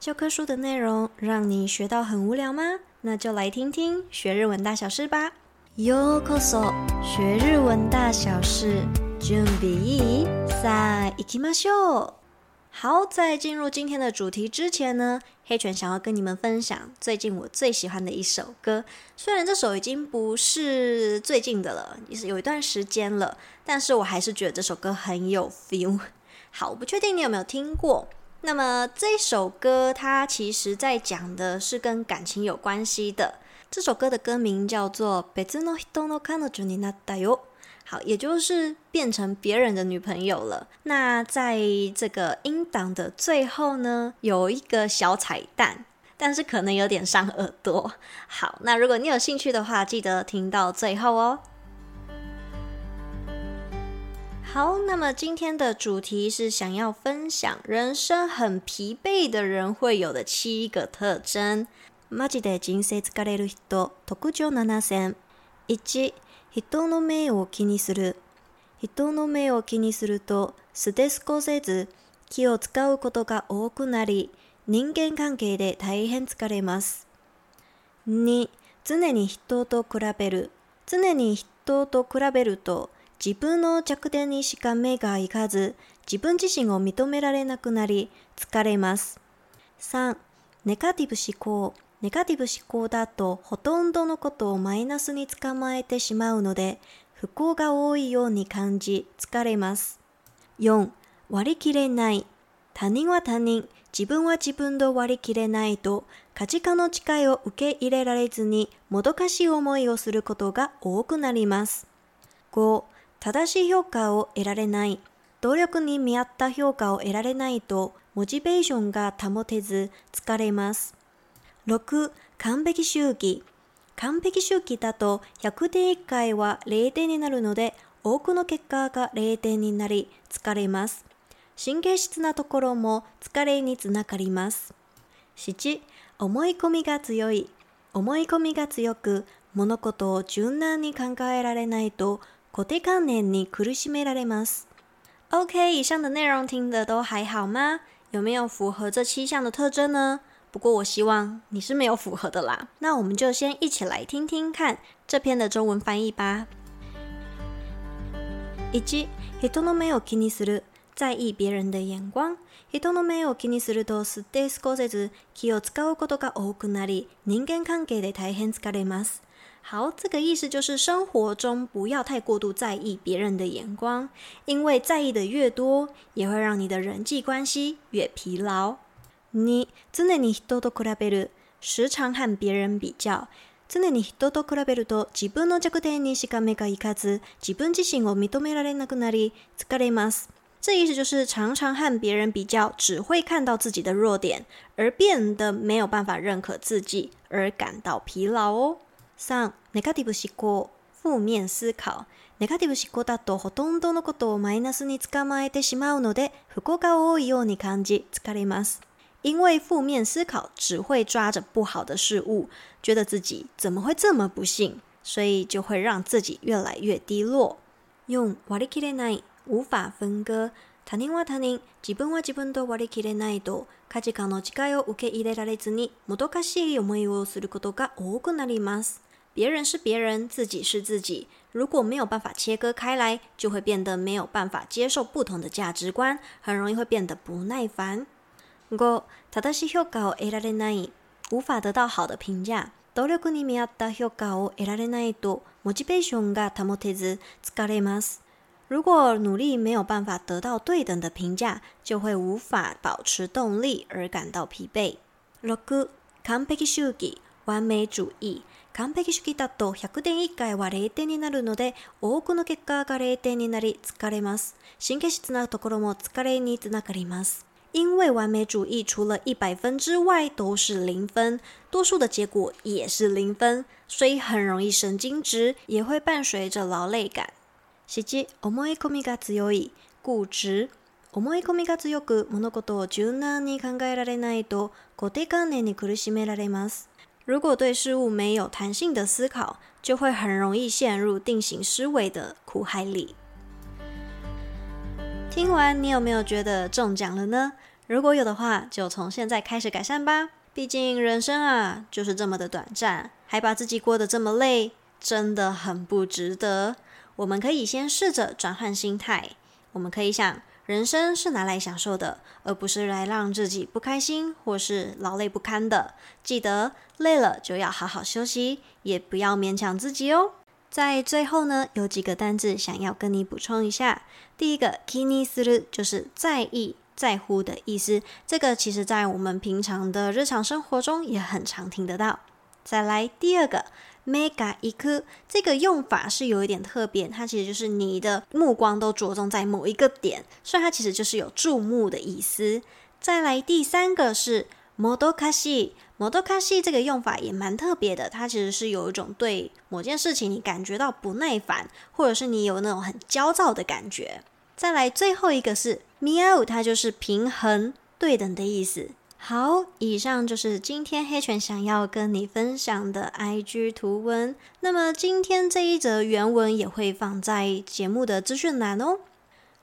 教科书的内容让你学到很无聊吗？那就来听听学日文大小事吧。Yokoso，学日文大小事。j u さあ i きまし i k i m a o 好，在进入今天的主题之前呢，黑犬想要跟你们分享最近我最喜欢的一首歌。虽然这首已经不是最近的了，也是有一段时间了，但是我还是觉得这首歌很有 feel。好，我不确定你有没有听过。那么这首歌，它其实在讲的是跟感情有关系的。这首歌的歌名叫做《別の人の彼女の女友》，好，也就是变成别人的女朋友了。那在这个音档的最后呢，有一个小彩蛋，但是可能有点伤耳朵。好，那如果你有兴趣的话，记得听到最后哦。好，那么今天的主题是想要分享人生很疲惫的人会有的七个特征。マジで人生疲れる人、特徴7選。1、人の目を気にする。人の目を気にすると、素で少せず、気を使うことが多くなり、人間関係で大変疲れます。2、常に人と比べる。常に人と比べると、自分の弱点にしか目がいかず、自分自身を認められなくなり、疲れます。3、ネガティブ思考。ネガティブ思考だとほとんどのことをマイナスに捕まえてしまうので、不幸が多いように感じ、疲れます。4、割り切れない。他人は他人、自分は自分と割り切れないと、価値観の誓いを受け入れられずに、もどかしい思いをすることが多くなります。5、正しい評価を得られない、努力に見合った評価を得られないと、モチベーションが保てず疲れます。6、完璧主義。完璧主義だと100点1回は0点になるので、多くの結果が0点になり疲れます。神経質なところも疲れにつながります。7、思い込みが強い。思い込みが強く、物事を柔軟に考えられないと固定的念に苦しめられます。OK，以上的内容听得都还好吗？有没有符合这七项的特征呢？不过我希望你是没有符合的啦。那我们就先一起来听听看这篇的中文翻译吧。一、人の目を気にする，在意别人的眼光。人の目を気にすると、すてすこせず、気を使うことが多くなり、人間関係で大変疲れます。好，这个意思就是生活中不要太过度在意别人的眼光，因为在意的越多，也会让你的人际关系越疲劳。你真的你多多と拉贝鲁，时常和别人比较。常に人と比べると自分の角度で認識が違う一か子、自分の自信を見つめられないなくなり疲れます。这意思就是常常和别人比较，只会看到自己的弱点，而变得没有办法认可自己，而感到疲劳哦。3、ネガティブ思考、負面思考。ネガティブ思考だとほとんどのことをマイナスに捕まえてしまうので、不幸が多いように感じ、疲れます。因为负面思考只会抓着不好的事物，觉得自己怎么会这么不幸，所以就会让自己越来越低落。用割り切れない、無法分割、他人は他人、自分は自分と割り切れないと価値観の違いを受け入れられずにもどかしい思いをすることが多くなります。别人是别人，自己是自己。如果没有办法切割开来，就会变得没有办法接受不同的价值观，很容易会变得不耐烦。五，ただし評価を得られない。无法得到好的评价。努力に見合った評価を得られない度、モチベーションが持てず疲れます。如果努力没有办法得到对等的评价，就会无法保持动力而感到疲惫。六，完璧主義。完美主義完璧主義だと100点1回は0点になるので多くの結果が0点になり疲れます神経質なところも疲れにつながります因为完美主义除了一百分之外都是零分，多数的结果也是零分，所以很容易神经质，也会伴随着劳累感。七、思い込みが強い、固執。思い込みが強く、物事を柔軟に考えられないと、固定観念に苦しめられます。如果对事物没有弹性的思考，就会很容易陷入定型思维的苦海里。听完，你有没有觉得中奖了呢？如果有的话，就从现在开始改善吧。毕竟人生啊，就是这么的短暂，还把自己过得这么累，真的很不值得。我们可以先试着转换心态，我们可以想。人生是拿来享受的，而不是来让自己不开心或是劳累不堪的。记得累了就要好好休息，也不要勉强自己哦。在最后呢，有几个单字想要跟你补充一下。第一个 k i n i s u u 就是在意、在乎的意思，这个其实在我们平常的日常生活中也很常听得到。再来第二个 mega 一库，这个用法是有一点特别，它其实就是你的目光都着重在某一个点，所以它其实就是有注目的意思。再来第三个是 modo kashi，modo kashi 这个用法也蛮特别的，它其实是有一种对某件事情你感觉到不耐烦，或者是你有那种很焦躁的感觉。再来最后一个是 miou，它就是平衡对等的意思。好，以上就是今天黑犬想要跟你分享的 IG 图文。那么今天这一则原文也会放在节目的资讯栏哦。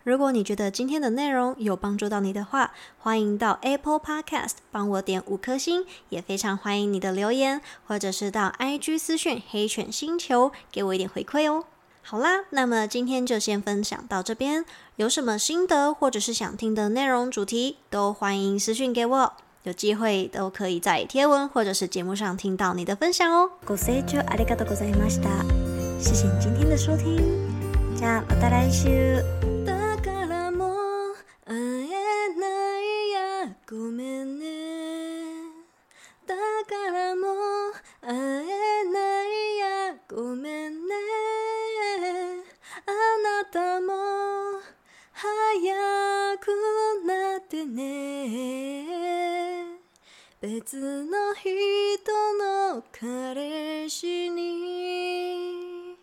如果你觉得今天的内容有帮助到你的话，欢迎到 Apple Podcast 帮我点五颗星，也非常欢迎你的留言，或者是到 IG 私讯黑犬星球给我一点回馈哦。好啦，那么今天就先分享到这边。有什么心得或者是想听的内容主题，都欢迎私讯给我。有机会都可以在贴文或者是节目上听到你的分享哦。谢谢你今天的收听，じゃあまた来週。別の